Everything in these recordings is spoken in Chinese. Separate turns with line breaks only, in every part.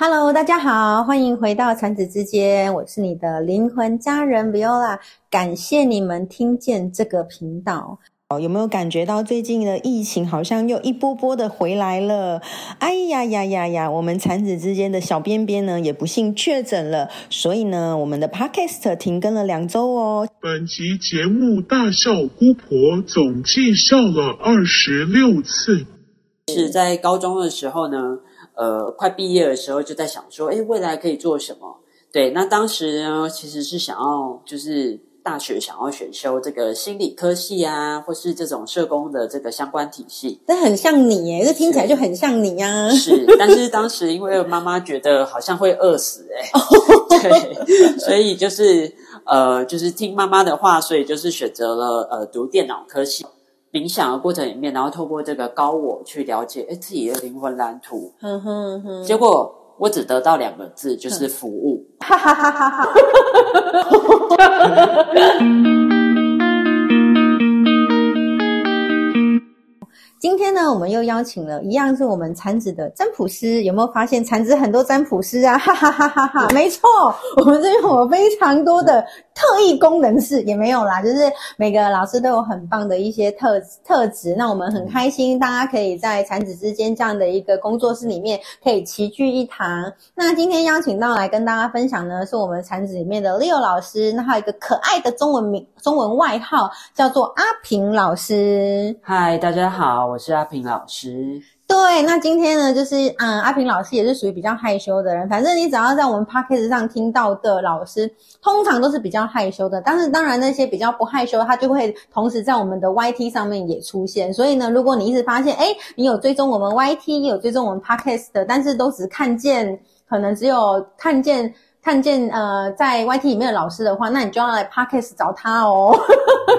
Hello，大家好，欢迎回到产子之间，我是你的灵魂家人 Viola，感谢你们听见这个频道。哦，有没有感觉到最近的疫情好像又一波波的回来了？哎呀呀呀呀！我们产子之间的小边边呢也不幸确诊了，所以呢，我们的 Podcast 停更了两周哦。
本集节目大笑姑婆总计笑了二十六次。
是在高中的时候呢，呃，快毕业的时候就在想说，哎，未来可以做什么？对，那当时呢，其实是想要就是。大学想要选修这个心理科系啊，或是这种社工的这个相关体系，
这很像你耶，这听起来就很像你啊。
是，但是当时因为妈妈觉得好像会饿死，哎，对，所以就是呃，就是听妈妈的话，所以就是选择了呃读电脑科系。冥想的过程里面，然后透过这个高我去了解哎自己的灵魂蓝图，哼哼哼，结果。我只得到两个字，就是服务。哈哈哈哈哈！
今天呢，我们又邀请了一样是我们产子的占卜师，有没有发现产子很多占卜师啊？哈哈哈哈哈！没错，我们这边有非常多的特异功能是也没有啦，就是每个老师都有很棒的一些特特质。那我们很开心，大家可以在产子之间这样的一个工作室里面可以齐聚一堂。那今天邀请到来跟大家分享呢，是我们产子里面的 Leo 老师，那还有一个可爱的中文名、中文外号叫做阿平老师。
嗨，大家好。我是阿平老师。
对，那今天呢，就是嗯，阿平老师也是属于比较害羞的人。反正你只要在我们 podcast 上听到的老师，通常都是比较害羞的。但是当然，那些比较不害羞，他就会同时在我们的 YT 上面也出现。所以呢，如果你一直发现，哎，你有追踪我们 YT，有追踪我们 podcast 的，但是都只看见，可能只有看见。看见呃，在 YT 里面的老师的话，那你就要来 Podcast 找他哦。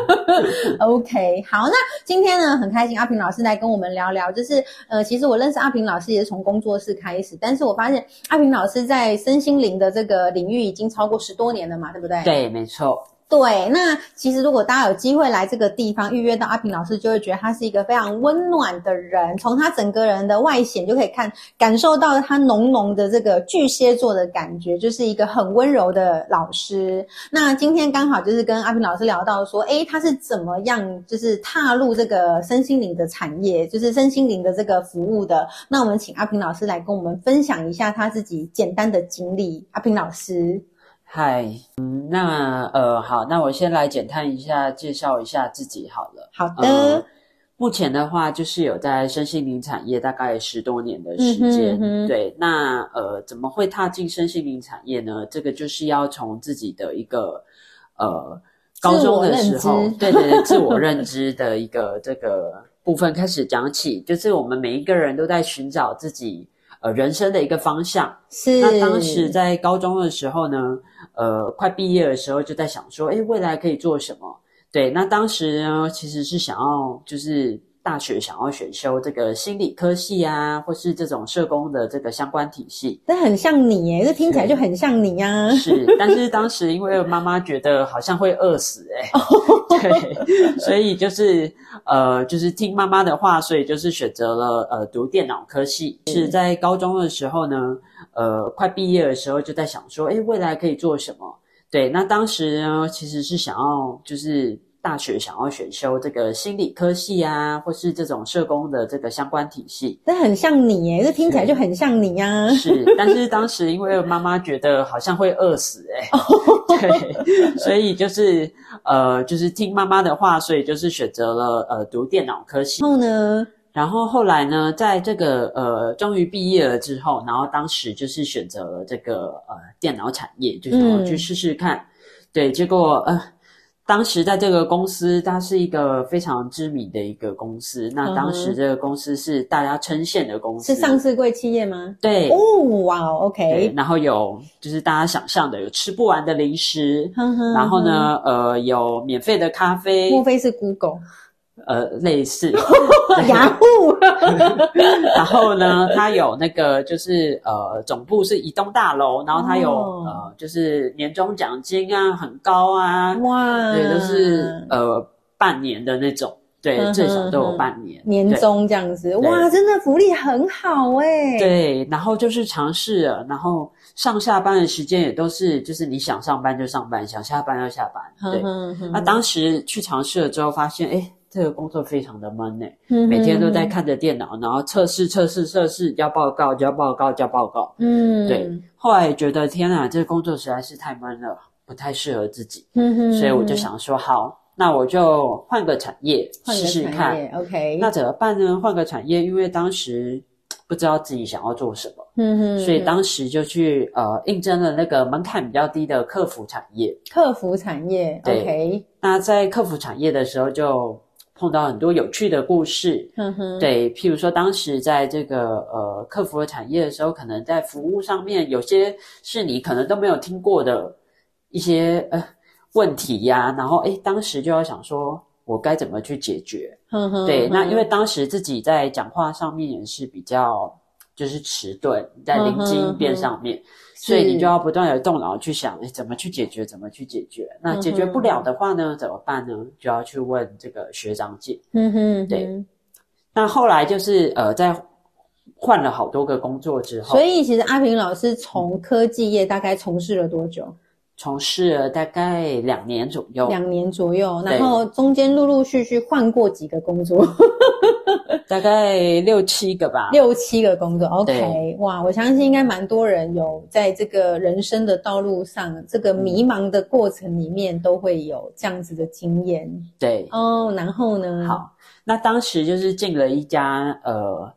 OK，好，那今天呢很开心，阿平老师来跟我们聊聊，就是呃，其实我认识阿平老师也是从工作室开始，但是我发现阿平老师在身心灵的这个领域已经超过十多年了嘛，对不对？
对，没错。
对，那其实如果大家有机会来这个地方预约到阿平老师，就会觉得他是一个非常温暖的人。从他整个人的外显就可以看感受到他浓浓的这个巨蟹座的感觉，就是一个很温柔的老师。那今天刚好就是跟阿平老师聊到说，诶，他是怎么样就是踏入这个身心灵的产业，就是身心灵的这个服务的。那我们请阿平老师来跟我们分享一下他自己简单的经历。阿平老师。
嗨，嗯，那呃，好，那我先来简单一下介绍一下自己好了。
好的，
目前的话就是有在身心灵产业大概十多年的时间。对，那呃，怎么会踏进身心灵产业呢？这个就是要从自己的一个呃高中的时候，对对对，自我认知的一个这个部分开始讲起。就是我们每一个人都在寻找自己呃人生的一个方向。
是，
那当时在高中的时候呢？呃，快毕业的时候就在想说，哎，未来可以做什么？对，那当时呢，其实是想要就是大学想要选修这个心理科系啊，或是这种社工的这个相关体系。
那很像你耶，这听起来就很像你呀。
是，但是当时因为妈妈觉得好像会饿死，哎，对，所以就是呃，就是听妈妈的话，所以就是选择了呃读电脑科系。是在高中的时候呢。呃，快毕业的时候就在想说，哎，未来可以做什么？对，那当时呢，其实是想要就是大学想要选修这个心理科系啊，或是这种社工的这个相关体系。
这很像你耶，这听起来就很像你呀。
是，但是当时因为妈妈觉得好像会饿死，哎，对，所以就是呃，就是听妈妈的话，所以就是选择了呃读电脑科系。
然后呢？
然后后来呢，在这个呃，终于毕业了之后，然后当时就是选择了这个呃电脑产业，就是去试试看。对，结果呃，当时在这个公司，它是一个非常知名的一个公司。那当时这个公司是大家称羡的公司，
是上市贵企业吗？
对，
哦，哇，OK。
然后有就是大家想象的有吃不完的零食，然后呢，呃，有免费的咖啡。
莫非是 Google？
呃，类似
雅虎，
然后呢，它有那个就是呃，总部是移动大楼，然后它有呃，就是年终奖金啊，很高啊，哇，对，就是呃半年的那种。对，最少都有
嗯
半年。
年
对
终这样子，哇，真的福利很好哎。，
对，然后就是尝试了，然后上下班的时间也都是，就是你想上班就上班，想下班就下班。对，
对
那当时去尝试了之后，发现哎，这个工作非常的闷哎，
嗯
每天都在，看着电脑，然后测试测试测试，交报告交报告交报告。
嗯，
对，后来觉得天啊，这个工作实在是太闷了，不太适合自己，
嗯哼
所以我就想说，好，那我就换个产业试试看。
，OK，
那怎么办呢？换个产业，因为当时 不知道自己想要做什么，
嗯哼，
所以当时就去呃应征了那个门槛比较低的客服产业。
客服产业
对
，OK，
那在客服产业的时候，就碰到很多有趣的故事。
嗯哼，
对，譬如说当时在这个呃客服的产业的时候，可能在服务上面有些是你可能都没有听过的一些呃问题呀、然后诶，当时就要想说我该怎么去解决。对，那因为
嗯
当时自己在讲话上面也是比较就是迟钝，在临机应变上面，所以你就要不断的动脑去想，哎，怎么去解决，怎么去解决。那解决不了的话呢，怎么办呢？就要去问这个学长姐。
嗯哼，
对
嗯
那后来就是呃，在换了好多个工作之后，
所以其实阿平老师从科技业大概从事了多久？
从事了大概两年左右，
两年左右，然后中间陆陆续续换过几个工作，
大概六七个吧。
六七个工作。OK，哇，我相信应该蛮多人有在这个人生的道路上，这个迷茫的过程里面都会有这样子的经验
对，
哦。然后呢？，
好，那当时就是进了一家呃，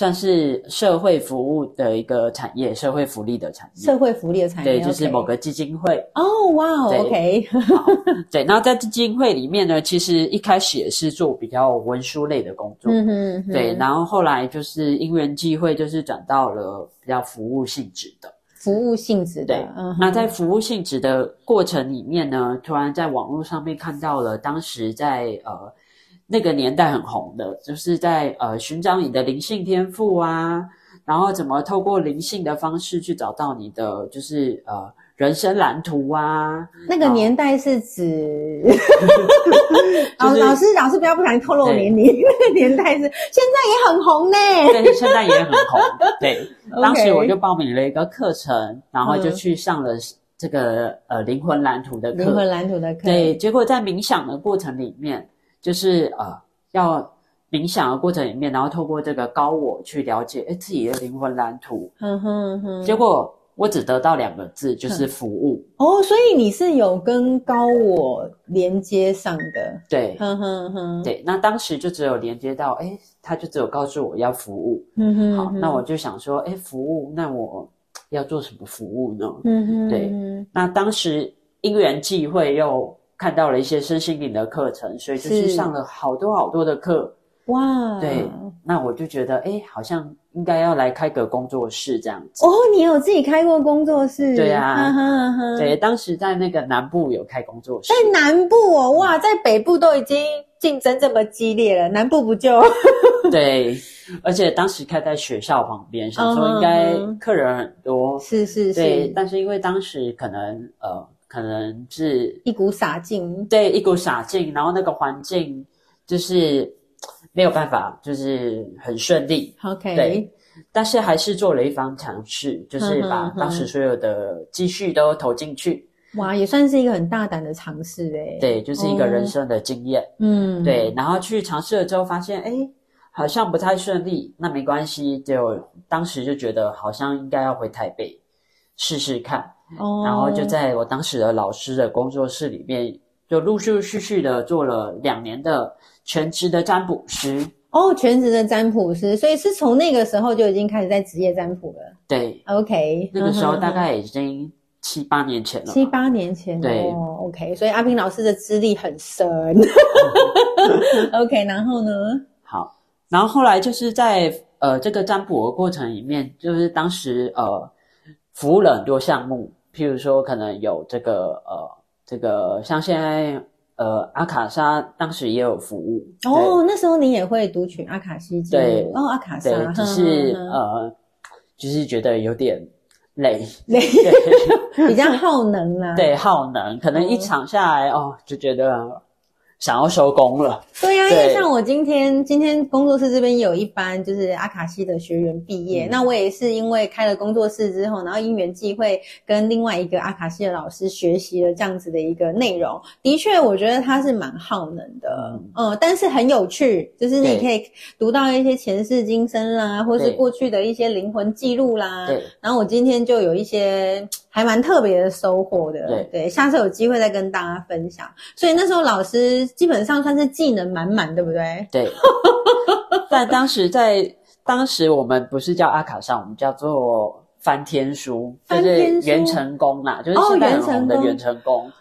算是社会服务的一个产业，社会福利的产业。
社会福利的产业，
对，就是某个基金会。
哦，哇，OK，
好，对，然后在基金会里面呢，其实一开始也是做比较文书类的工作。
嗯哼，哼
对，然后后来就是因缘际会，就是转到了比较服务性质的。
服务性质的
那在服务性质的过程里面呢，突然在网络上面看到了当时在呃那个年代很红的，就是在呃寻找你的灵性天赋啊，然后怎么透过灵性的方式去找到你的就是呃人生蓝图啊，
那个年代是指，老
就是
老师老师不要不小心透露
对
年龄，那个年代是现在也很红呢。
对，现在也很红。对 当时我就报名了一个课程，然后就
嗯
去上了这个呃灵魂蓝图的课。
灵魂蓝图的课，
对，结果在冥想的过程里面，就是呃要冥想的过程里面，然后透过这个高我去了解哎自己的灵魂蓝图。
嗯哼嗯哼，
结果我只得到两个字，就是服务。
哦，所以你是有跟高我连接上的，
对。
哼哼哼，
对，那当时就只有连接到，哎，他就只有告诉我要服务，
嗯哼，
好，那我就想说，哎，服务，那我要做什么服务呢？
嗯哼，
对
嗯
那当时因缘际会又看到了一些身心灵的课程，所以就是
是。
上了好多好多的课。
哇，
对，那我就觉得，哎，好像应该要来开个工作室这样子。
哦，你有自己开过工作室？
对啊。对，当时在那个南部有开工作室，
在南部哦，哇，在北部都已经竞争这么激烈了，南部不就？
对，而且当时开在学校旁边，想说应该
嗯。
客人很多，
是是
对，
是，
但是因为当时可能呃，可能是
一股傻劲，
对一股傻劲，然后那个环境就是没有办法，就是很顺利。
OK，
对但是还是做了一番尝试，就是把当时所有的积蓄都投进去。
哇，也算是一个很大胆的尝试诶。
对，就是一个人
哦，
生的经验。
嗯，
对，然后去尝试了之后，发现哎，好像不太顺利。那没关系，就当时就觉得好像应该要回台北试试看。
哦，
然后就在我当时的老师的工作室里面，就陆陆续续的做了两年的全职的占卜师。
哦，全职的占卜师，所以是从那个时候就已经开始在职业占卜了。
对
，OK，
那个时候大概已经七八年前了。
七八年前
对
哦，OK，所以阿平老师的资历很深。OK，然后呢？
好，然后后来就是在呃这个占卜的过程里面，就是当时呃服务了很多项目，譬如说可能有这个呃这个像现在呃阿卡莎当时也有服务
哦，那时候你也会读取阿卡西记录
对
哦，阿卡莎，
对，只是呃就是觉得有点累，
累 比较耗能啦。
对耗能，可能一
嗯
场下来哦就觉得想要收工了。
对呀、因为像我今天今天工作室这边有一班就是阿卡西的学员毕业，
嗯。
那我也是因为开了工作室之后，然后因缘际会跟另外一个阿卡西的老师学习了这样子的一个内容。的确，我觉得它是蛮耗能的，嗯。但是很有趣，就是你可以读到一些前世今生啦，或是过去的一些灵魂记录啦。
对，
然后我今天就有一些还蛮特别的收获的，
对。
对下次有机会再跟大家分享。所以那时候老师基本上算是技能满满，对不对？
对，但当时在当时我们不是叫阿卡上，我们叫做翻天书，就
翻天书
是元成功啦，就是
哦
现在很红的
元成功
元成功。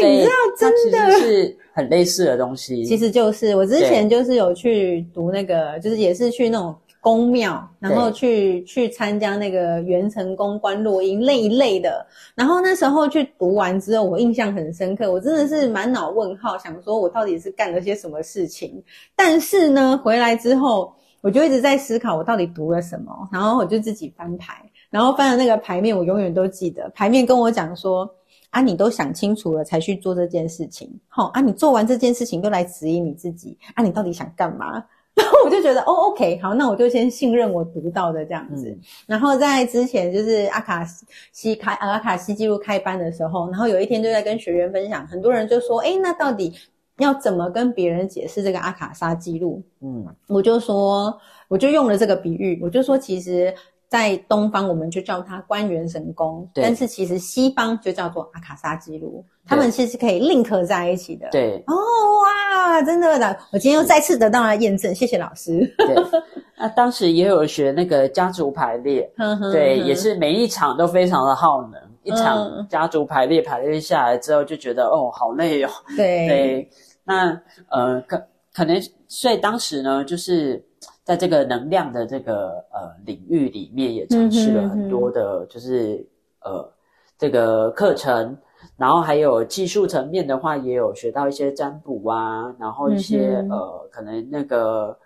对，你知道真的。
是很类似的东西。
其实就是我之前就是有去读那个，就是也是去那种宫庙，然后去去参加那个元成功观落营那一类的。然后那时候去读完之后，我印象很深刻，我真的是满脑问号，想说我到底是干了些什么事情。但是呢，回来之后，我就一直在思考我到底读了什么，然后我就自己翻牌，然后翻的那个牌面，我永远都记得，牌面跟我讲说。啊，你都想清楚了才去做这件事情，好啊，你做完这件事情又来指引你自己啊，你到底想干嘛？然后我就觉得，哦，OK，好，那我就先信任我读到的这样子。
嗯
然后在之前就是阿卡西开阿卡西记录开班的时候，然后有一天就在跟学员分享，很多人就说，哎，那到底要怎么跟别人解释这个阿卡莎记录？
嗯，
我就说，我就用了这个比喻，我就说，其实，在东方我们就叫它官元神功，但是其实西方就叫做阿卡莎记录，他们其实可以 link 在一起的。，
对
哦哇，真的的，我今天又再次得到了验证，谢谢老师。
对。那当时也有学那个家族排列，对，也是每一场都非常的耗能。一场
嗯
家族排列排列下来之后，就觉得哦，好累哦。
对
对，那呃，可可能，所以当时呢，就是在这个能量的这个呃领域里面，也尝试了很多的，就是、呃这个课程，然后还有技术层面的话，也有学到一些占卜啊，然后一些、
嗯
呃可能那个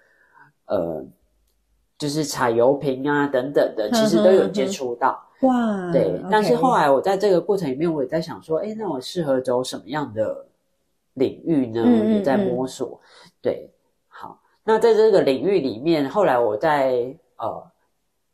呃就是采油瓶啊等等的，其实都有接触到。
哇，
对，但是后来我在这个过程里面，我也在想说，哎，那我适合走什么样的领域呢？
嗯嗯
也在摸索。对，好，那在这个领域里面，后来我在呃，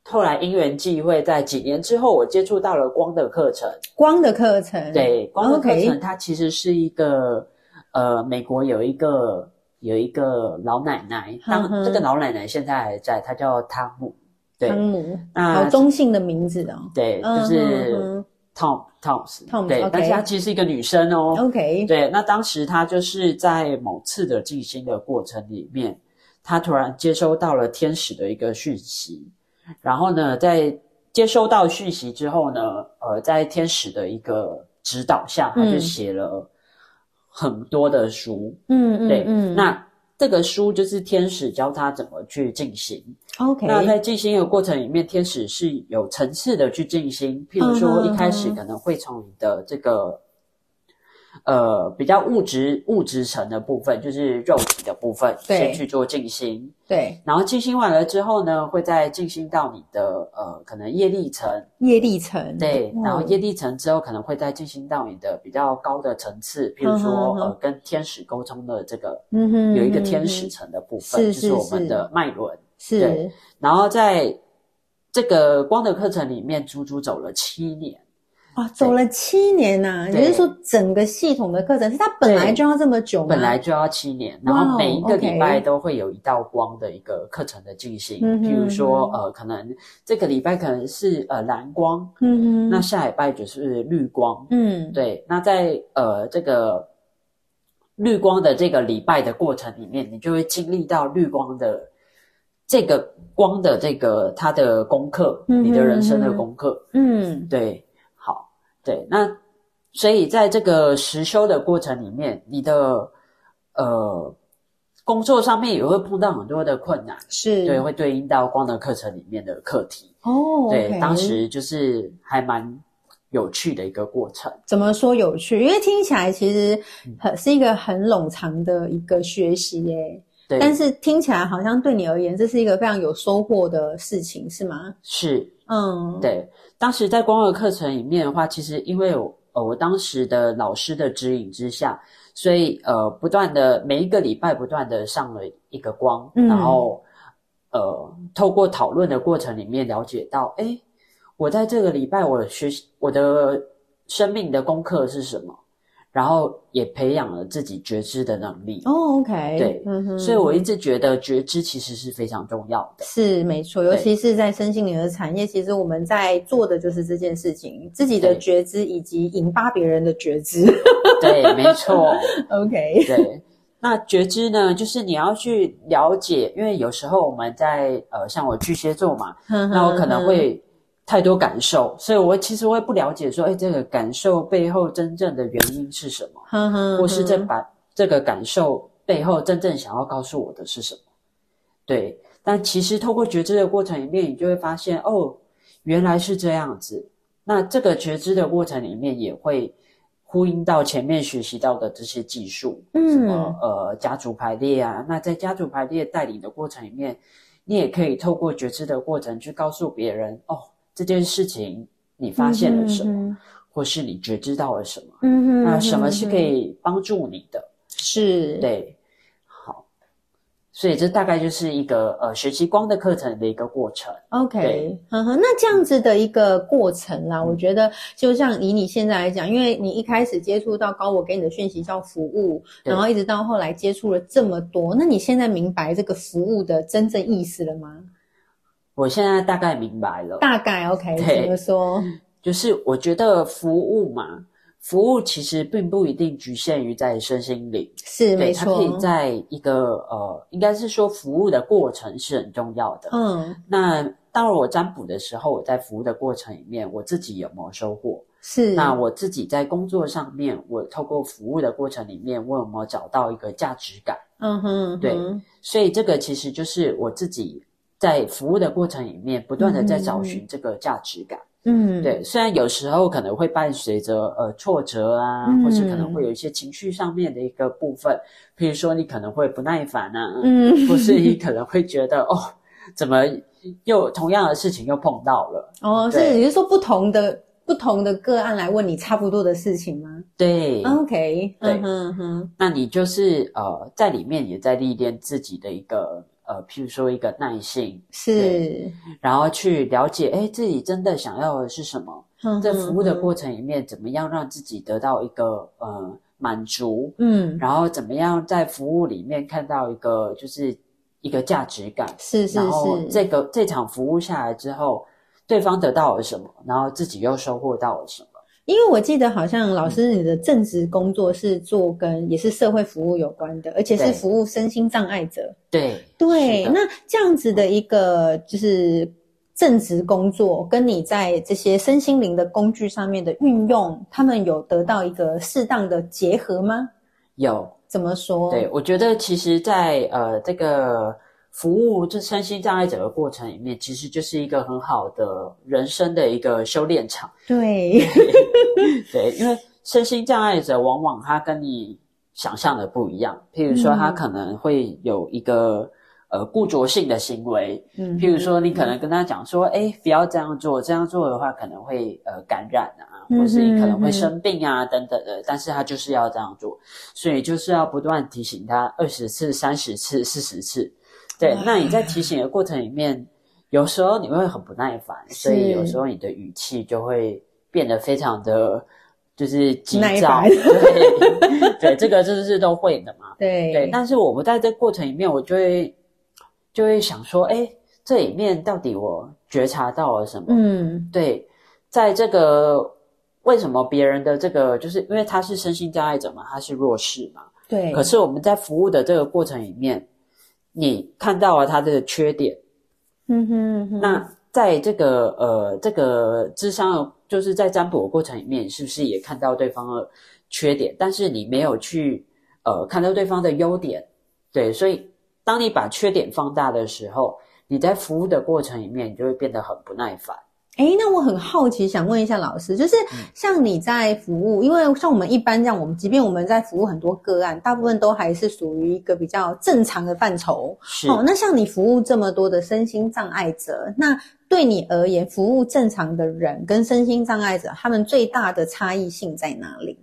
后来因缘际会，在几年之后，我接触到了光的课程。
光的课程，
对，光的课程它其实是一个呃，美国有一个有一个老奶奶，当
嗯
这个老奶奶现在还在，她叫汤姆。对
汤，姆，
那
好中性的名字哦。
对，
嗯
就是 Tom
Toms，Toms，
对
OK
但是她其实是一个女生哦。
OK，
对，那当时她就是在某次的静心的过程里面，她突然接收到了天使的一个讯息，然后呢，在接收到讯息之后呢，呃，在天使的一个指导下，他就
嗯
写了很多的书。
嗯嗯
对，
嗯，
那这个书就是天使教他怎么去进行。
OK，
那在进行的过程里面，天使是有层次的去进行。譬如说，一开始可能会从你的这个呃比较物质物质层的部分，就是肉体的部分，
对
先去做静心。
对
然后静心完了之后呢，会再静心到你的呃可能业力层，
业力层，
对，
哦
然后业力层之后可能会再进行到你的比较高的层次，譬如说呃跟天使沟通的这个
嗯哼
有一个
嗯
天使
嗯
层的部分，
是
就是我们的脉轮。
是
对然后在这个光的课程里面，足足走了七年。
啊，走了七年呐、
对。
也就是说整个系统的课程是它本来就要这么久吗？
本来就要七年，然后每一个礼拜都会有一道光的一个课程的进行。
嗯哼
譬如说，呃，可能这个礼拜可能是呃蓝光，
嗯哼，
那下礼拜就是绿光。
嗯。
对，那在呃这个绿光的这个礼拜的过程里面，你就会经历到绿光的这个光的这个它的功课，
嗯
你的人生的功课。
嗯。
对，好，对，那所以在这个实修的过程里面，你的呃工作上面也会碰到很多的困难，
是
对，会对应到光的课程里面的课题。
哦，
对当时就是还蛮有趣的一个过程。
怎么说有趣？因为听起来其实
嗯
很是一个很冗长的一个学习耶，
对，
但是听起来好像对你而言，这是一个非常有收获的事情，是吗？
是
嗯，，
对，当时在光的课程里面的话，其实因为我呃我当时的老师的指引之下，所以呃不断的每一个礼拜不断的上了一个光，
嗯
然后呃透过讨论的过程里面了解到，哎，我在这个礼拜我学习我的生命的功课是什么，然后也培养了自己觉知的能力。
哦，OK，
对
嗯哼
所以我一直觉得觉知其实是非常重要的。
是没错，尤其是在身心灵的产业，其实我们在做的就是这件事情，自己的
对
觉知以及引发别人的觉知。
对，没错。
OK，
对，那觉知呢，就是你要去了解，因为有时候我们在呃，像我巨蟹座嘛，那我可能会太多感受，所以我其实会不了解说，哎，这个感受背后真正的原因是什么，或是这把这个感受背后真正想要告诉我的是什么？对，但其实透过觉知的过程里面，你就会发现，哦，原来是这样子。那这个觉知的过程里面，也会呼应到前面学习到的这些技术，
嗯
什么呃家族排列啊。那在家族排列带领的过程里面，你也可以透过觉知的过程去告诉别人，哦，这件事情你发现了什么，
嗯哼
或是你觉知到了什么。
嗯哼，
那什么是可以帮助你的？
是？
对，好，所以这大概就是一个呃学习光的课程的一个过程。
OK，那这样子的一个过程啦，我觉得就像以你现在来讲，因为你一开始接触到高我给你的讯息叫服务，然后一直到后来接触了这么多，那你现在明白这个服务的真正意思了吗？
我现在大概明白了，
大概 OK，
对
怎么说？
就是我觉得服务嘛，服务其实并不一定局限于在身心灵，
是没错
它可，以在一个呃，应该是说服务的过程是很重要的。
嗯，
那到了我占卜的时候，我在服务的过程里面，我自己有没有收获？
是，
那我自己在工作上面，我透过服务的过程里面，我有没有找到一个价值感？
嗯哼，嗯哼
对所以这个其实就是我自己在服务的过程里面，不断的在找寻这个价值感。
嗯，
对，虽然有时候可能会伴随着呃挫折啊，
嗯
或是可能会有一些情绪上面的一个部分，譬如说你可能会不耐烦啊，
嗯，
或是你可能会觉得哦，怎么又同样的事情又碰到了？
哦，是
对
你是说不同的不同的个案来问你差不多的事情吗
对
，？OK，
对
嗯哼嗯哼，
那你就是呃在里面也在历练自己的一个呃，譬如说一个耐性，
是，
然后去了解，哎，自己真的想要的是什么？
嗯
在服务的过程里面，怎么样让自己得到一个呃满足？
嗯，
然后怎么样在服务里面看到一个就是一个价值感？
是是
然后
是，
这个这场服务下来之后，对方得到了什么，然后自己又收获到了什么？
因为我记得好像老师你的正职工作是做跟也是社会服务有关的，而且是服务身心障碍者。
对
对，那这样子的一个就是正职工作，跟你在这些身心灵的工具上面的运用，他们有得到一个适当的结合吗？
有
怎么说？
对，我觉得其实在，呃这个服务这身心障碍者的过程里面，其实就是一个很好的人生的一个修炼场。
对，
对，因为身心障碍者往往他跟你想象的不一样，譬如说他
嗯。
可能会有一个呃固着性的行为，
嗯。
譬如说你可能跟他讲说，哎，不要这样做，这样做的话可能会呃感染啊，或是你可能会生病啊等等的，但是他就是要这样做，所以就是要不断提醒他二十次、三十次、四十次。对，那你在提醒的过程里面，有时候你会很不耐烦，所以有时候你的语气就会变得非常的，就是急躁。对，对，这个就是都会的嘛。
对
对，但是我不在这过程里面，我就会就会想说，哎，这里面到底我觉察到了什么？
嗯
对，在这个为什么别人的这个，就是因为他是身心障碍者嘛，他是弱势嘛，
对，
可是我们在服务的这个过程里面，你看到了他的缺点，
嗯哼嗯哼，
那在这个呃这个智商，就是在占卜的过程里面，是不是也看到对方的缺点？但是你没有去呃看到对方的优点，对，所以当你把缺点放大的时候，你在服务的过程里面，你就会变得很不耐烦。
哎，那我很好奇，想问一下老师，就是
嗯
像你在服务，因为像我们一般这样，我们即便我们在服务很多个案，大部分都还是属于一个比较正常的范畴。
是，
哦，那像你服务这么多的身心障碍者，那对你而言，服务正常的人跟身心障碍者，他们最大的差异性在哪里？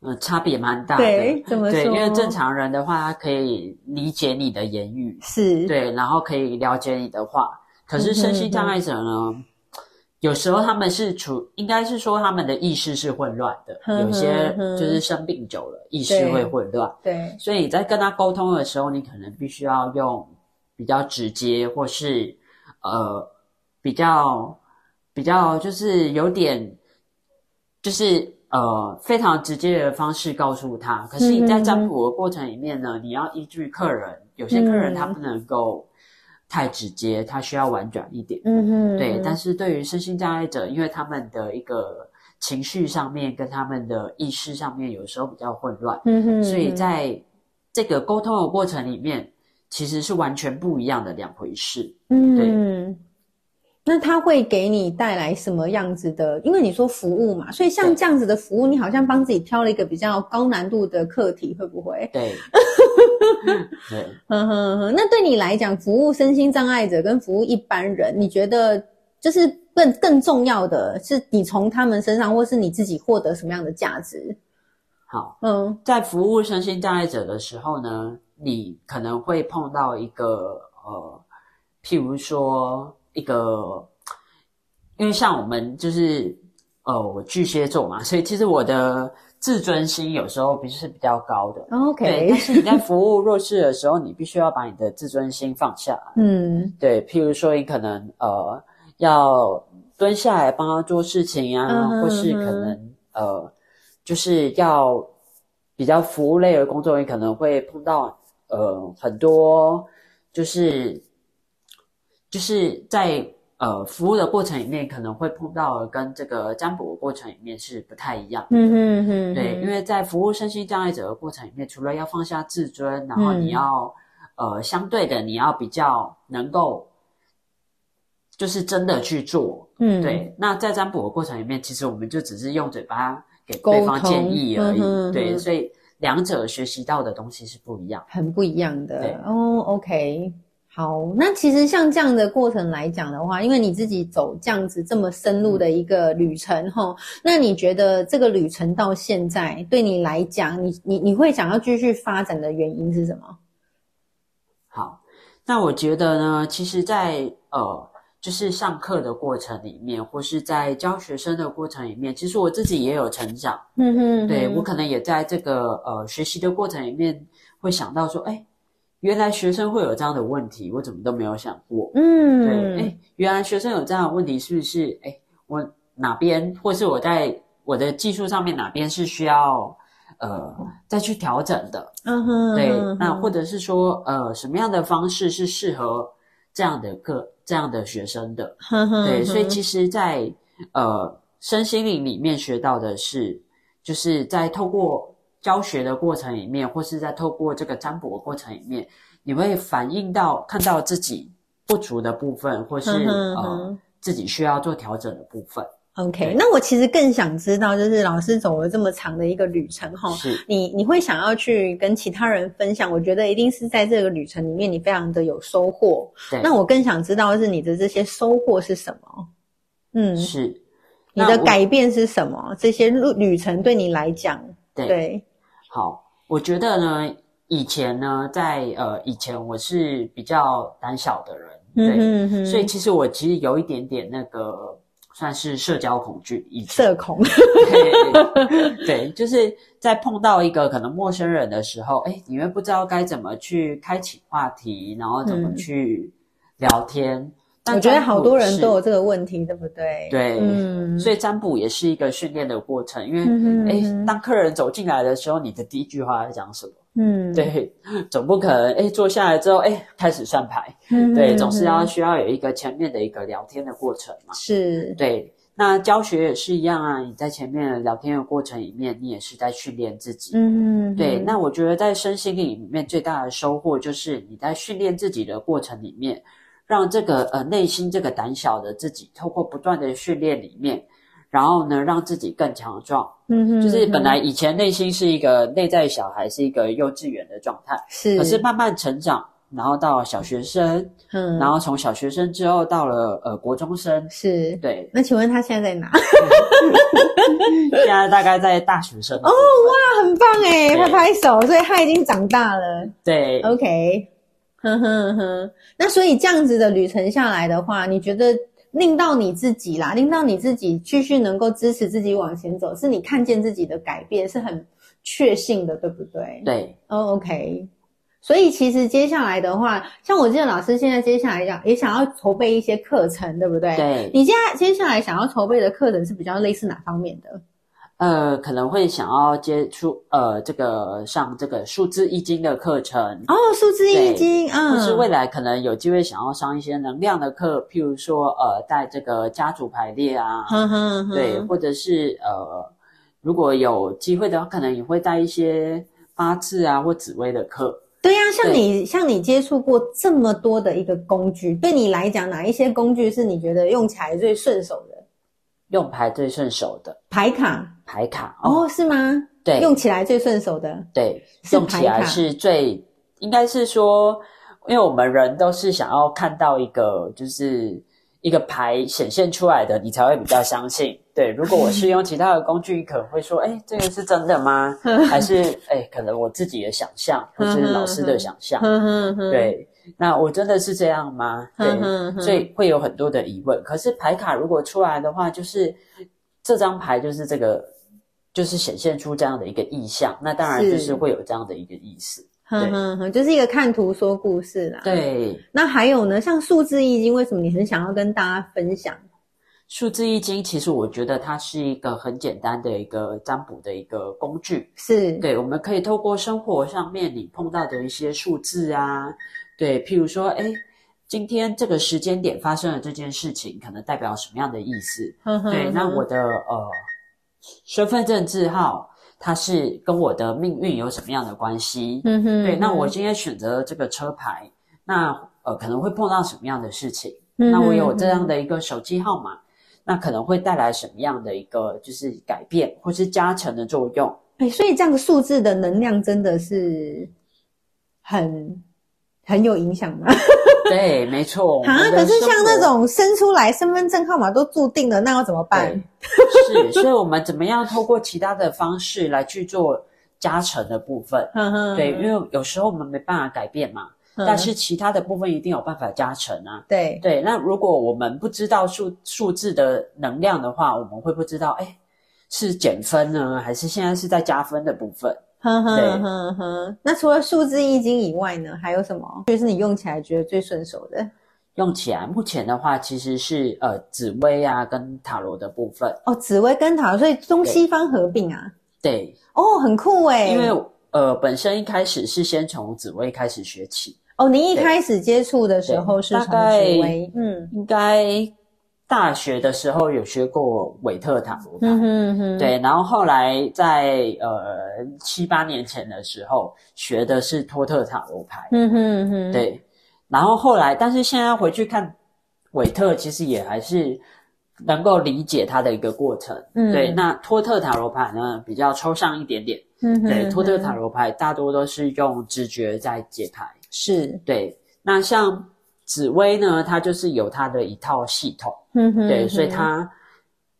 嗯、差别蛮大的。
对，怎么说？
对，因为正常人的话，他可以理解你的言语，
是，
对，然后可以了解你的话。可是身心障碍者呢，有时候他们是处，应该是说他们的意识是混乱的，
哼
有些就是生病久了，意识会混乱。
对，
所以你在跟他沟通的时候，你可能必须要用比较直接，或是呃比较比较就是有点就是呃非常直接的方式告诉他。可是你在占卜的过程里面呢，你要依据客人，有些客人他不能够太直接，他需要婉转一点。
嗯哼，
对，但是对于身心障碍者，因为他们的一个情绪上面跟他们的意识上面有时候比较混乱，
嗯哼，
所以在这个沟通的过程里面，其实是完全不一样的两回事。
嗯，那他会给你带来什么样子的？因为你说服务嘛，所以像
对
这样子的服务，你好像帮自己挑了一个比较高难度的课题，会不会？
对，对，
哼哼哼，那对你来讲，服务身心障碍者跟服务一般人，你觉得就是更更重要的是你从他们身上，或是你自己获得什么样的价值？
好，
嗯
在服务身心障碍者的时候呢，你可能会碰到一个呃，譬如说一个，因为像我们就是呃，我巨蟹座嘛，所以其实我的自尊心有时候不是比较高的。
，OK，
但是你在服务弱势的时候，你必须要把你的自尊心放下来。
嗯
对，譬如说你可能呃要蹲下来帮他做事情啊，或是可能呃就是要比较服务类的工作，你可能会碰到呃很多就是就是在呃服务的过程里面可能会碰到跟这个占卜的过程里面是不太一样的。
嗯哼哼，
对，因为在服务身心障碍者的过程里面，除了要放下自尊，然后
嗯
你要、呃相对的，你要比较能够就是真的去做。
嗯，
对，那在占卜的过程里面，其实我们就只是用嘴巴给对方建议而已。
嗯
对，
嗯
所以两者学习到的东西是不一样。
很不一样的
对
哦。OK，好，那其实像这样的过程来讲的话，因为你自己走这样子这么深入的一个旅程哈、那你觉得这个旅程到现在对你来讲，你你你会想要继续发展的原因是什么？
好，那我觉得呢，其实在，呃，就是上课的过程里面，或是在教学生的过程里面，其实我自己也有成长。
嗯哼
对我可能也在这个呃学习的过程里面会想到说，哎，原来学生会有这样的问题，我怎么都没有想过。
嗯
对，哎，原来学生有这样的问题，是不是？哎，我哪边，或是我在我的技术上面哪边是需要呃再去调整的？
嗯哼
对
嗯，
那或者是说，呃，什么样的方式是适合这样的个这样的学生的？对，所以其实在，呃身心灵里面学到的是，就是在透过教学的过程里面，或是在透过这个占卜的过程里面，你会反映到看到自己不足的部分，或是
嗯
自己需要做调整的部分。
OK，那我其实更想知道，就是老师走了这么长的一个旅程哈，
是
你你会想要去跟其他人分享？我觉得一定是在这个旅程里面，你非常的有收获。
对，
那我更想知道是你的这些收获是什么？嗯，
是
你的改变是什么？这些路旅程对你来讲，
对。
对，
好，我觉得呢，以前呢，在呃以前我是比较胆小的人，对，
嗯哼。哼，
所以其实我其实有一点点那个算是社交恐惧，以前。
社恐，
对 对，就是在碰到一个可能陌生人的时候，哎，你会不知道该怎么去开启话题，然后怎么
嗯。
去聊天。但
我觉得好多人都有这个问题，对不对？
对，
嗯，
所以占卜也是一个训练的过程，因为哎、
嗯
当客人走进来的时候，你的第一句话要讲什么？
嗯，
对，总不可能哎坐下来之后哎开始算牌，
嗯哼，
对，总是要需要有一个前面的一个聊天的过程嘛。
是，
对，那教学也是一样啊，你在前面的聊天的过程里面，你也是在训练自己。
嗯，
对，那我觉得在身心灵里面最大的收获就是你在训练自己的过程里面，让这个呃内心这个胆小的自己，透过不断的训练里面，然后呢让自己更强壮。
嗯哼，
就是本来以前内心是一个内在小孩，是一个幼稚园的状态，
是，
可是慢慢成长，然后到小学生，
嗯，
然后从小学生之后到了呃国中生，
是。
对，
那请问他现在在哪？
现在大概在大学生哦，
哇，很棒哎，拍拍手，所以他已经长大了。
对
，OK，哼哼哼。那所以这样子的旅程下来的话，你觉得令到你自己啦，令到你自己继续能够支持自己往前走，是你看见自己的改变，是很确信的，对不对？。
对，
哦，OK。所以其实接下来的话，像我记得老师现在接下来讲也想要筹备一些课程，对不对？。
对，
你现在接下来想要筹备的课程是比较类似哪方面的？
呃，可能会想要接触呃这个上这个数字易经的课程，
哦，数字易经，嗯，
或是未来可能有机会想要上一些能量的课，譬如说呃带这个家族排列啊，对，或者是呃如果有机会的话，可能也会带一些八字啊或紫微的课。
对呀、像你像你接触过这么多的一个工具，对你来讲，哪一些工具是你觉得用起来最顺手的？
用牌最顺手的
牌卡
牌卡
哦，是吗？
对
用起来最顺手的，
对，用起来是最应该是说，因为我们人都是想要看到一个就是一个牌显现出来的，你才会比较相信。对，如果我是用其他的工具，你可能会说，哎，这个是真的吗？还是哎，可能我自己的想象，或是老师的想象？对，那我真的是这样吗？对，
哼哼哼
所以会有很多的疑问。可是牌卡如果出来的话，就是这张牌就是这个，就是显现出这样的一个意象，那当然就是是会有这样的一个意思。
哼哼哼，就是一个看图说故事啦。，
对，
那还有呢，像数字易经，为什么你很想要跟大家分享？
数字易经其实我觉得它是一个很简单的一个占卜的一个工具。
是，
对，我们可以透过生活上面你碰到的一些数字啊，对，譬如说，哎，今天这个时间点发生了这件事情，可能代表什么样的意思？对，那我的呃身份证字号，它是跟我的命运有什么样的关系？
嗯哼，
对，那我
嗯
今天选择了这个车牌，那呃可能会碰到什么样的事情？
哼
那我有这样
嗯
的一个手机号码，那可能会带来什么样的一个就是改变或是加成的作用？
哎，所以这样的数字的能量真的是很很有影响吗？
对，没错。我
啊，可是像那种生出来身份证号码都注定了，那要怎么办？
是，所以我们怎么样透过其他的方式来去做加成的部分？对，因为有时候我们没办法改变嘛，
嗯
但是其他的部分一定有办法加成啊。
对，
对，那如果我们不知道数数字的能量的话，我们会不知道，哎，是减分呢，还是现在是在加分的部分？
哼
对
哼哼哼。那除了数字易经以外呢，还有什么？就是你用起来觉得最顺手的？
用起来，目前的话其实是呃紫薇啊跟塔罗的部分。
哦，紫薇跟塔罗，所以中西方合并啊。
对，
哦，很酷哎。
因为呃本身一开始是先从紫薇开始学起，
哦，您一开始接触的时候是从紫薇，嗯
应该大学的时候有学过韦特塔罗牌。
嗯哼哼，
对，然后后来在呃七八年前的时候学的是托特塔罗牌，
嗯哼哼，
对，然后后来，但是现在回去看韦特，其实也还是能够理解它的一个过程。
嗯。
对，那托特塔罗牌呢比较抽象一点点，
嗯哼
对，托特塔
哼
罗牌大多都是用直觉在解牌，
是，
对，那像紫薇呢，它就是有它的一套系统，
嗯哼
对，所以它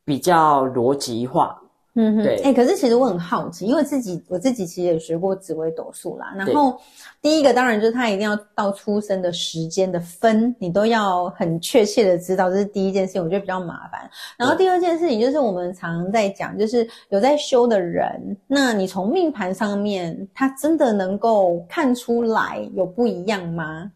比较逻辑化，
嗯哼，
对
哎、可是其实我很好奇，因为自己我自己其实也学过紫薇斗数啦。然后第一个当然就是它一定要到出生的时间的分，你都要很确切的知道，这是第一件事情，我觉得比较麻烦。然后第二件事情就是我们常常在讲，就是有在修的人，那你从命盘上面，他真的能够看出来有不一样吗？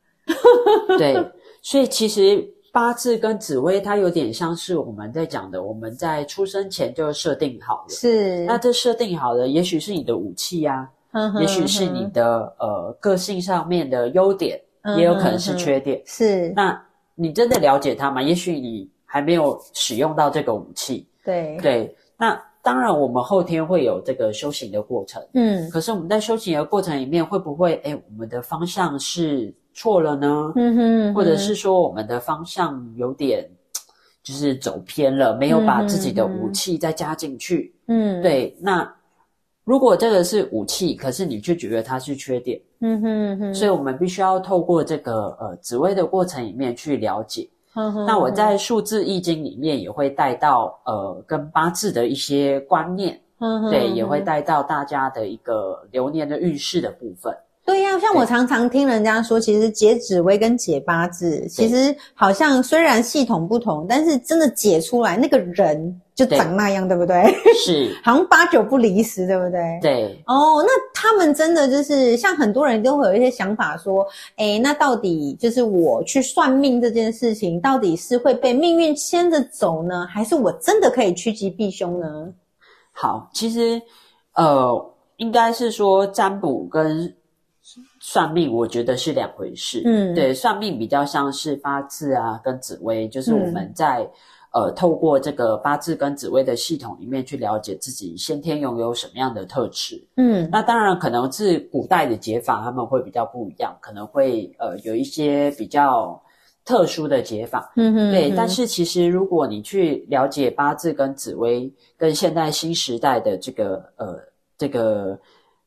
对，所以其实八字跟紫薇它有点像是我们在讲的，我们在出生前就设定好了。
是，
那这设定好了，也许是你的武器啊，
哼哼
也许是你的呃个性上面的优点，
嗯
也有可能是缺点。
是，
那你真的了解它吗？也许你还没有使用到这个武器。
对，
对，那当然我们后天会有这个修行的过程，
嗯
可是我们在修行的过程里面，会不会哎，我们的方向是错了呢？
嗯哼，
或者是说我们的方向有点 就是走偏了，没有把自己的武器再加进去。
嗯，
对，那如果这个是武器，可是你却觉得它是缺点，
嗯哼
所以我们必须要透过这个呃紫微的过程里面去了解。
哼哼
那我在数字易经里面也会带到呃跟八字的一些观念，
哼哼
对，也会带到大家的一个流年的运势的部分。
对呀、像我常常听人家说，其实解紫微跟解八字，其实好像虽然系统不同，但是真的解出来那个人就长那样，对不对？
是，
好像八九不离十，对不对？。
对，
哦，那他们真的就是像很多人都会有一些想法说，诶，那到底就是我去算命这件事情，到底是会被命运牵着走呢，还是我真的可以趋吉避凶呢？
好，其实呃，应该是说占卜跟算命，我觉得是两回事。
嗯
对，算命比较像是八字啊，跟紫微，就是我
嗯
们在、呃透过这个八字跟紫微的系统里面去了解自己先天拥有什么样的特质。
嗯
那当然可能是古代的解法，他们会比较不一样，可能会呃有一些比较特殊的解法。
嗯哼
对，但是其实如果你去了解八字跟紫微跟现代新时代的这个呃这个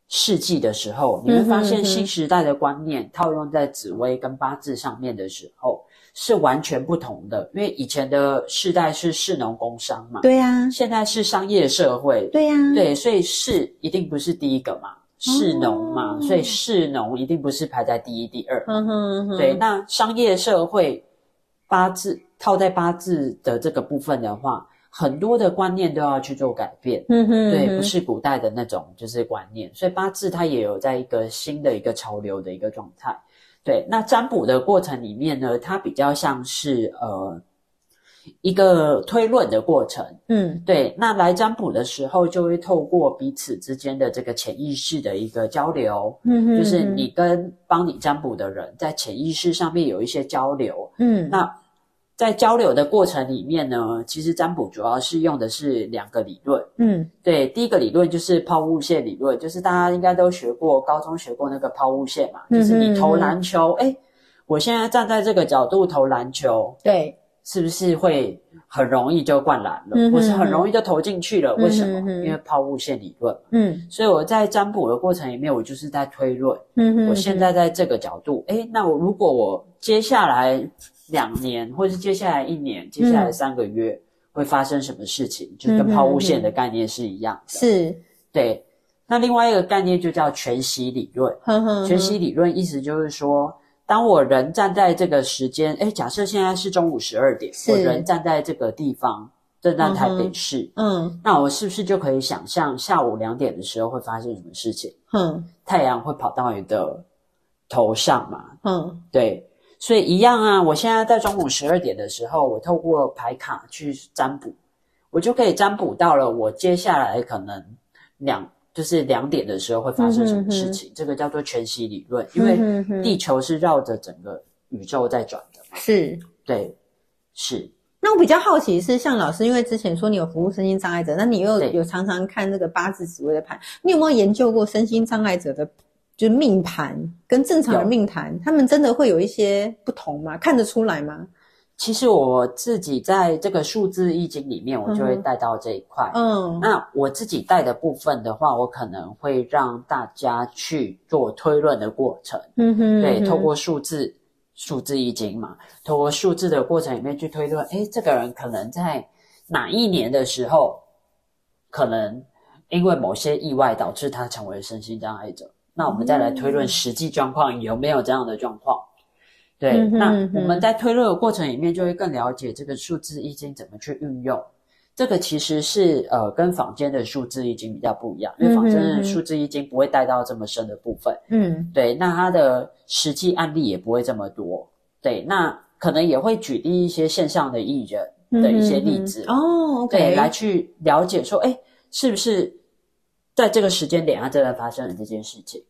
事迹的时候，你会发现新时代的观念套用在紫薇跟八字上面的时候是完全不同的。因为以前的世代是士农工商嘛，
对呀、
现在是商业社会，
对呀、
对，所以士一定不是第一个嘛，士农嘛，
哦
所以士农一定不是排在第一、第二。
嗯哼嗯哼，
对，那商业社会八字套在八字的这个部分的话，很多的观念都要去做改变。
嗯嗯哼
不是古代的那种就是观念，所以八字它也有在一个新的一个潮流的一个状态。对，那占卜的过程里面呢，它比较像是呃一个推论的过程。
嗯
对，那来占卜的时候，就会透过彼此之间的这个潜意识的一个交流，
嗯哼，
就是你跟帮你占卜的人在潜意识上面有一些交流。
嗯
那在交流的过程里面呢，其实占卜主要是用的是两个理论。
嗯
对，第一个理论就是抛物线理论，就是大家应该都学过，高中学过那个抛物线嘛，就是你投篮球，哎、我现在站在这个角度投篮球，
对，
是不是会很容易就灌篮了，
嗯哼
或是很容易就投进去了？为什么？因为抛物线理论。
嗯
所以我在占卜的过程里面，我就是在推论，
嗯哼，
我现在在这个角度，诶，那我如果我接下来两年，或是接下来一年，接下来三个月、会发生什么事情，就跟抛物线的概念是一样的。
是，
对，那另外一个概念就叫全息理论。全息理论意思就是说，当我人站在这个时间，哎，假设现在是中午十二点，我人站在这个地方，正在台北市，
嗯
那我是不是就可以想象下午两点的时候会发生什么事情？
嗯
太阳会跑到你的头上嘛？
嗯
对，所以一样啊。我现在在中午十二点的时候，我透过牌卡去占卜，我就可以占卜到了我接下来可能两就是两点的时候会发生什么事情。这个叫做全息理论，因为地球是绕着整个宇宙在转的嘛。
是。
对，是。
那我比较好奇是，像老师，因为之前说你有服务身心障碍者，那你又有常常看这个八字紫微的盘，你有没有研究过身心障碍者的，就是命盘跟正常的命盘，他们真的会有一些不同吗？看得出来吗？
其实我自己在这个数字易经里面，我就会带到这一块。
嗯
那我自己带的部分的话，我可能会让大家去做推论的过程，
嗯哼
对，透过数字数字易经嘛，透过数字的过程里面去推论，诶，这个人可能在哪一年的时候，可能因为某些意外导致他成为身心障碍者。那我们再来推论实际状况有没有这样的状况。对，
嗯
那我们在推论的过程里面，就会更了解这个数字易经怎么去运用。这个其实是呃跟坊间的数字易经比较不一样，因为坊间的数字易经不会带到这么深的部分。
嗯
对，那它的实际案例也不会这么多。对，那可能也会举例一些线上的艺人的一些例子，
哦
对，来去了解说，哎，是不是在这个时间点它正在发生了这件事情？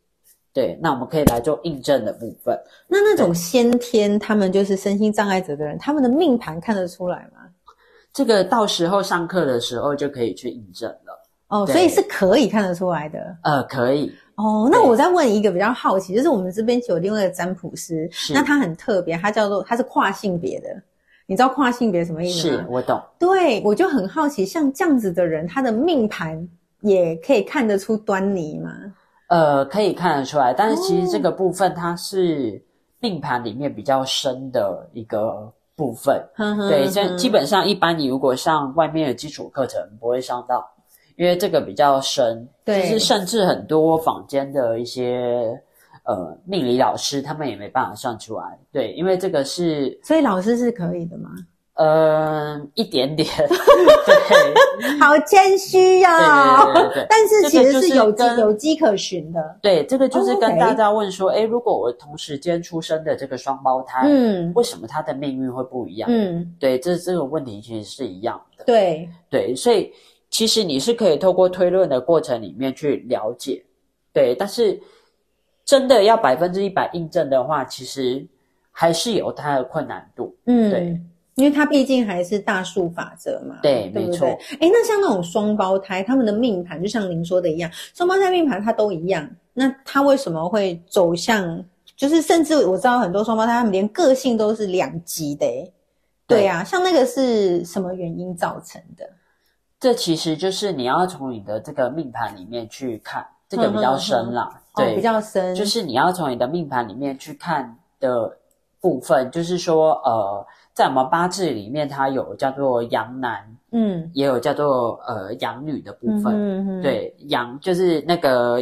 对，那我们可以来做印证的部分。
那那种先天他们就是身心障碍者的人，他们的命盘看得出来吗？
这个到时候上课的时候就可以去印证了。
哦，所以是可以看得出来的。
呃，可以，
哦，那我再问一个比较好奇，就是我们这边有另外一个占卜师，那他很特别，他叫做他是跨性别的，你知道跨性别什么意思吗？
是我懂。
对，我就很好奇，像这样子的人，他的命盘也可以看得出端倪吗？
呃，可以看得出来，但是其实这
哦
个部分它是命盘里面比较深的一个部分。对，像基本上一般你如果上外面的基础课程不会上到，因为这个比较深，
对
就是甚至很多坊间的一些呃命理老师他们也没办法算出来。对，因为这个是
所以老师是可以的吗？
呃一点点，对
好谦虚呀、
对对对对对
但是其实是有迹
这个就是跟
有迹可循的。
对，这个就是
哦
跟大家问说，哎、如果我同时间出生的这个双胞胎，
嗯。
为什么他的命运会不一样？
嗯，
对，这这个问题其实是一样的。
对，
对，所以其实你是可以透过推论的过程里面去了解，对，但是真的要百分之一百印证的话，其实还是有它的困难度。
嗯，
对，
因为它毕竟还是大数法则嘛，
对没错？
哎，那像那种双胞胎，他们的命盘就像您说的一样，双胞胎命盘它都一样，那他为什么会走向？就是甚至我知道很多双胞胎，他们连个性都是两极的，诶对呀、像那个是什么原因造成的？
这其实就是你要从你的这个命盘里面去看，这个比较深啦。对，
哦，比较深，
就是你要从你的命盘里面去看的部分，就是说，呃，在我们八字里面，它有叫做阳男，
嗯
也有叫做呃阳女的部分。
嗯嗯，
对，阳就是那个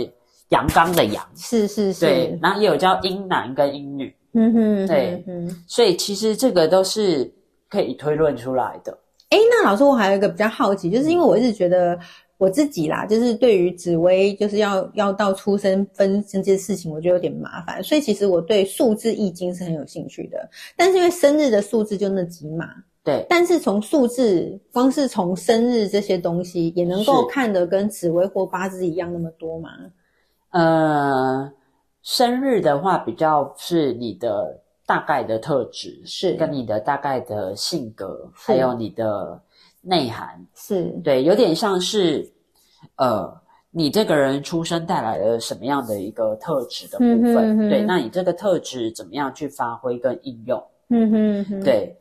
阳刚的阳，
是是是，
对，然后也有叫阴男跟阴女，
嗯哼，
对
嗯哼。
所以其实这个都是可以推论出来的。
哎，那老师，我还有一个比较好奇，就是因为我一直觉得我自己啦，就是对于紫薇就是要要到出生分这件事情，我觉得有点麻烦，所以其实我对数字易经是很有兴趣的。但是因为生日的数字就那几码，
对，
但是从数字，光是从生日这些东西，也能够看得跟紫薇或八字一样那么多吗？
呃，生日的话比较是你的大概的特质，
是
跟你的大概的性格，
是
还有你的内涵，
是，
对，有点像是呃，你这个人出生带来了什么样的一个特质的部分，
嗯哼嗯哼
对，那你这个特质怎么样去发挥跟应用？
嗯哼
对，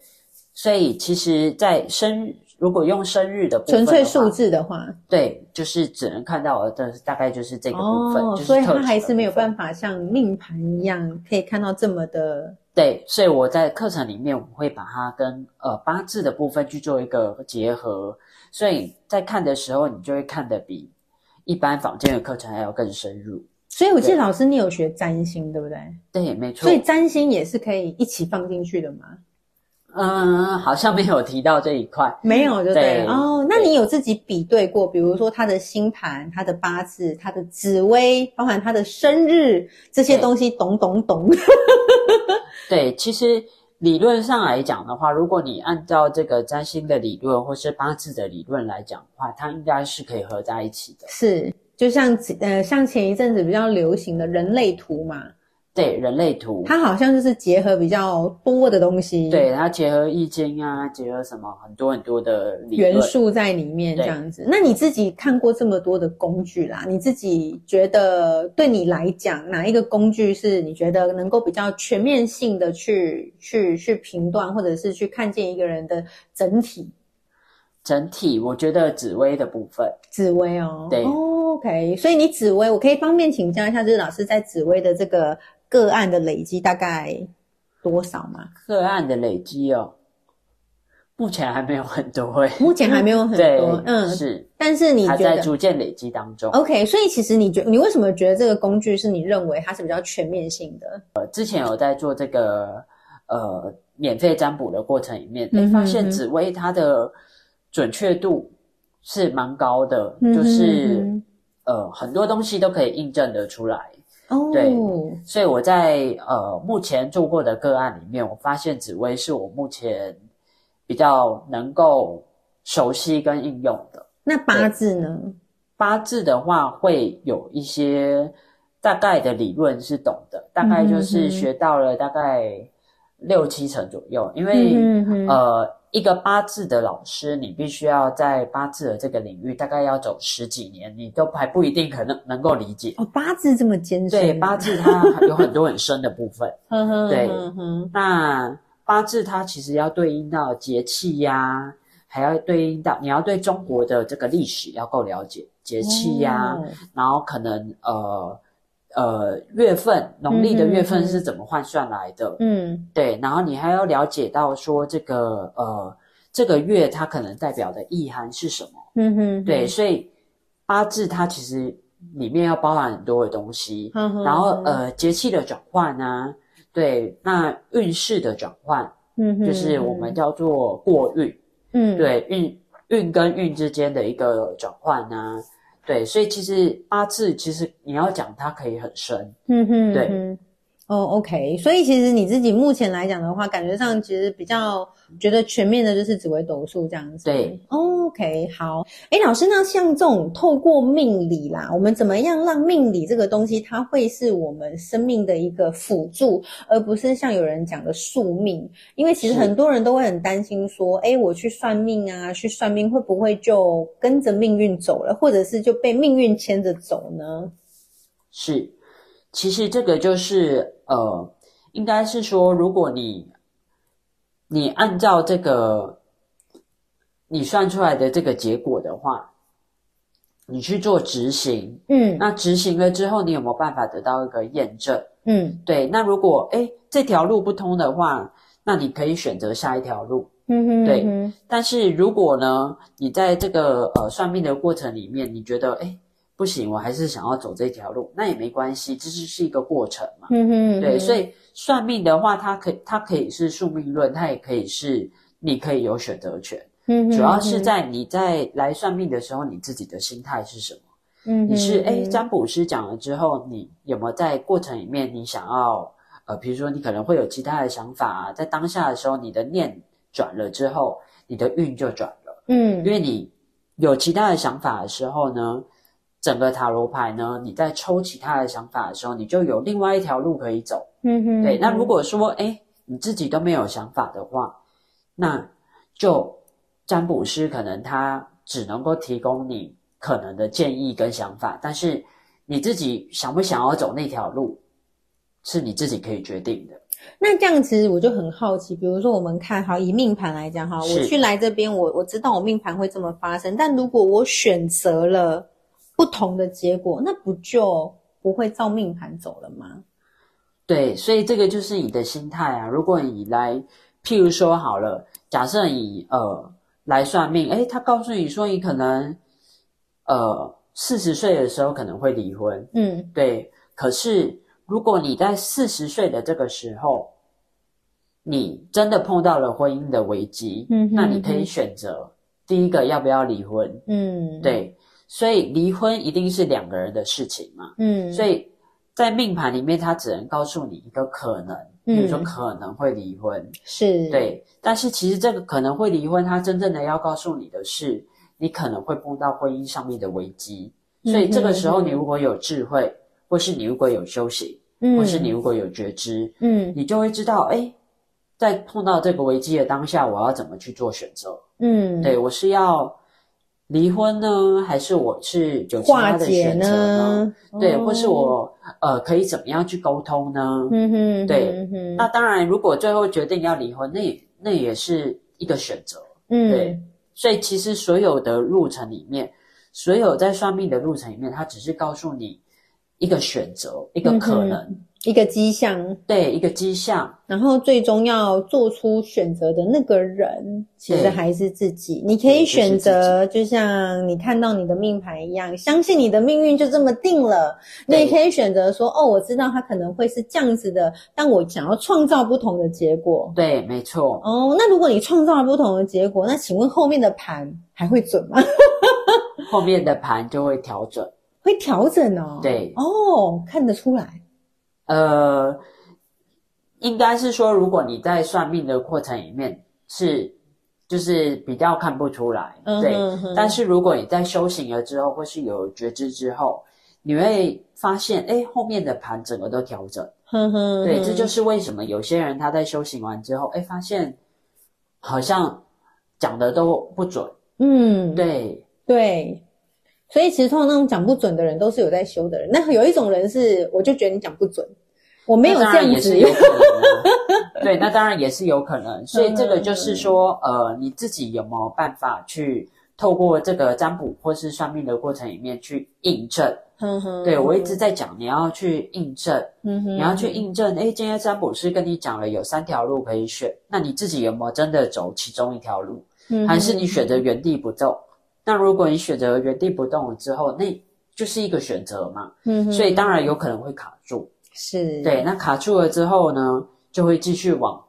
所以其实，在生如果用生日的部分的
纯粹数，字的话，
对，就是只能看到的大概就是这个部分，
哦，
就是
所以它还是没有办法像命盘一样可以看到这么的
对，所以我在课程里面我会把它跟呃八字的部分去做一个结合，所以在看的时候，你就会看得比一般坊间的课程还要更深入。
所以我记得老师你有学占星，对不对？
对，没错。
所以占星也是可以一起放进去的吗？
嗯，好像没有提到这一块。
没有，就对
对
哦。那你有自己比对过，比如说他的星盘、他的八字、他的紫微，包含他的生日这些
对
东西，懂懂懂。
对，其实理论上来讲的话，如果你按照这个占星的理论或是八字的理论来讲的话，它应该是可以合在一起的。
是，就像呃，像前一阵子比较流行的人类图嘛，
对，人类图，
它好像就是结合比较多的东西，
对它结合易经啊，结合什么很多很多的
元素在里面这
对
样子。那你自己看过这么多的工具啦，你自己觉得对你来讲，哪一个工具是你觉得能够比较全面性的去去去评断，或者是去看见一个人的整体
整体，我觉得紫薇的部分。
紫薇哦？
对
哦，OK。所以你紫薇，我可以方便请教一下，就是老师在紫薇的这个个案的累积大概多少吗？
个案的累积哦，目前还没有很多诶。
目前还没有很多，，嗯，
是
但是你
还在
觉得
逐渐累积当中。
OK？所以其实你觉你为什么觉得这个工具是你认为它是比较全面性的？
呃，之前有在做这个呃免费占卜的过程里面，
嗯哼
诶发现紫薇它的准确度是蛮高的，
嗯哼
就是
嗯
呃很多东西都可以印证得出来。
哦，
对所以我在呃目前做过的个案里面，我发现紫薇是我目前比较能够熟悉跟应用的。
那八字呢？
八字的话，会有一些大概的理论是懂的，大概就是学到了大概六七成左右。因为、呃，一个八字的老师，你必须要在八字的这个领域大概要走十几年，你都还不一定可能能够理解。
哦，八字这么艰深，
对，八字它有很多很深的部分。对那八字它其实要对应到节气呀、还要对应到你要对中国的这个历史要够了解，节气呀、
哦
然后可能呃呃月份，农历的月份是怎么换算来的？
嗯
对，然后你还要了解到说这个呃这个月它可能代表的意涵是什么？
嗯哼，
对，所以八字它其实里面要包含很多的东西，
嗯哼
然后呃节气的转换啊，对，那运势的转换
嗯哼，
就是我们叫做过运，
嗯。
对，运运跟运之间的一个转换啊，对，所以其实八字其实你要讲它可以很深，
嗯哼，
对
嗯哼。哦，OK，所以其实你自己目前来讲的话，感觉上其实比较觉得全面的就是紫微斗数这样子。
对
哦，OK，好。哎，老师，那像这种透过命理啦，我们怎么样让命理这个东西，它会是我们生命的一个辅助，而不是像有人讲的宿命？因为其实很多人都会很担心说，哎，我去算命啊，去算命会不会就跟着命运走了，或者是就被命运牵着走呢？
是，其实这个就是呃，应该是说，如果你你按照这个你算出来的这个结果的话，你去做执行，
嗯
那执行了之后，你有没有办法得到一个验证？
嗯
对，那如果哎这条路不通的话，那你可以选择下一条路。
嗯哼，
对
嗯哼
但是如果呢，你在这个呃算命的过程里面，你觉得诶不行，我还是想要走这条路，那也没关系，这就是一个过程嘛。
嗯哼，
对，
嗯
所以算命的话，它可以它可以是宿命论，它也可以是你可以有选择权，
嗯哼
主要是在你在来算命的时候，你自己的心态是什么？
嗯哼
你是诶
嗯
占卜师讲了之后，你有没有在过程里面你想要呃，比如说你可能会有其他的想法啊，在当下的时候，你的念转了之后，你的运就转了。
嗯
因为你有其他的想法的时候呢，整个塔罗牌呢，你在抽其他的想法的时候，你就有另外一条路可以走。
嗯哼，
对，那如果说哎你自己都没有想法的话，那就占卜师可能他只能够提供你可能的建议跟想法，但是你自己想不想要走那条路，是你自己可以决定的。
那这样其实我就很好奇，比如说我们看哈以命盘来讲哈，我去来这边，我我知道我命盘会这么发生，但如果我选择了不同的结果，那不就不会照命盘走了吗？
对，所以这个就是你的心态啊。如果你来，譬如说好了，假设你呃来算命，诶，他告诉你说你可能呃四十岁的时候可能会离婚，
嗯
对。可是如果你在四十岁的这个时候，你真的碰到了婚姻的危机，
嗯哼
那你可以选择第一个要不要离婚，
嗯，，
对。所以离婚一定是两个人的事情嘛，
嗯，
所以在命盘里面，它只能告诉你一个可能，比如说
嗯
可能会离婚，
是，，
对。但是其实这个可能会离婚，它真正的要告诉你的是，你可能会碰到婚姻上面的危机。所以这个时候，
嗯
你如果有智慧，或是你如果有修行，
嗯，
或是你如果有觉知，
嗯。
你就会知道，哎，在碰到这个危机的当下，我要怎么去做选择？
嗯，
对我是要离婚呢，还是我是有其他的选择呢？
呢？
对，
哦
或是，我呃可以怎么样去沟通呢？
嗯哼，
对
嗯哼，
那当然，如果最后决定要离婚，那也那也是一个选择。
嗯
对，所以其实所有的路程里面，所有在算命的路程里面，它只是告诉你一个选择，一个可能，
嗯一个迹象，
对，一个迹象。
然后最终要做出选择的那个人，其实还是自己。你可以选择，就像你看到你的命盘一样，相信你的命运就这么定了。你
对
也可以选择说，哦，我知道它可能会是这样子的，但我想要创造不同的结果。
对，没错。
哦，那如果你创造了不同的结果，那请问后面的盘还会准吗？
后面的盘就会调整。
会调整哦。
对
哦，看得出来。
呃，应该是说，如果你在算命的过程里面是就是比较看不出来，
嗯
对。
哼哼
但是如果你在修行了之后，或是有觉知之后，你会发现，哎，后面的盘整个都调整。
哼哼，
对，这就是为什么有些人他在修行完之后，哎，发现好像讲的都不准。
嗯，
对，
对，所以其实通常那种讲不准的人都是有在修的人。那有一种人是，我就觉得你讲不准，我没有这样子
也是有可能啊 对，那当然也是有可能。所以这个就是说，呃，你自己有没有办法去透过这个占卜或是算命的过程里面去印证？
哼哼
对我一直在讲，你要去印证，
嗯哼
你要去印证。诶，今天占卜师跟你讲了有三条路可以选，那你自己有没有真的走其中一条路？
嗯
还是你选择原地不动？那如果你选择原地不动了之后，那就是一个选择嘛，
嗯
所以当然有可能会卡住。
是
对，那卡住了之后呢，就会继续往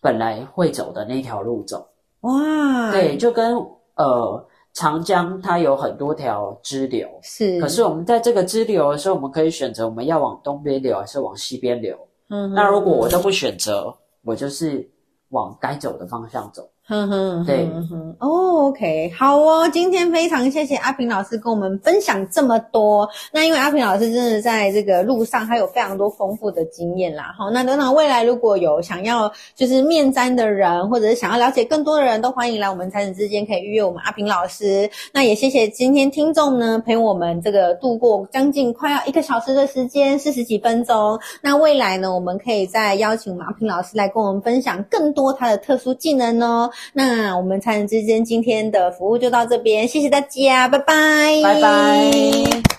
本来会走的那条路走。
哇，
对，就跟呃长江它有很多条支流，
是，
可是我们在这个支流的时候，我们可以选择我们要往东边流还是往西边流。
嗯
那如果我都不选择，我就是往该走的方向走。
哼哼，
对
哼哼哦，OK，好哦，今天非常谢谢阿平老师跟我们分享这么多。那因为阿平老师真的在这个路上，他有非常多丰富的经验啦。好，那等等未来如果有想要就是面占的人，或者是想要了解更多的人，都欢迎来我们财神之间可以预约我们阿平老师。那也谢谢今天听众呢陪我们这个度过将近快要一个小时的时间，四十几分钟。那未来呢，我们可以再邀请我们阿平老师来跟我们分享更多他的特殊技能哦。那我们财神之间今天的服务就到这边，谢谢大家，拜拜，
拜拜。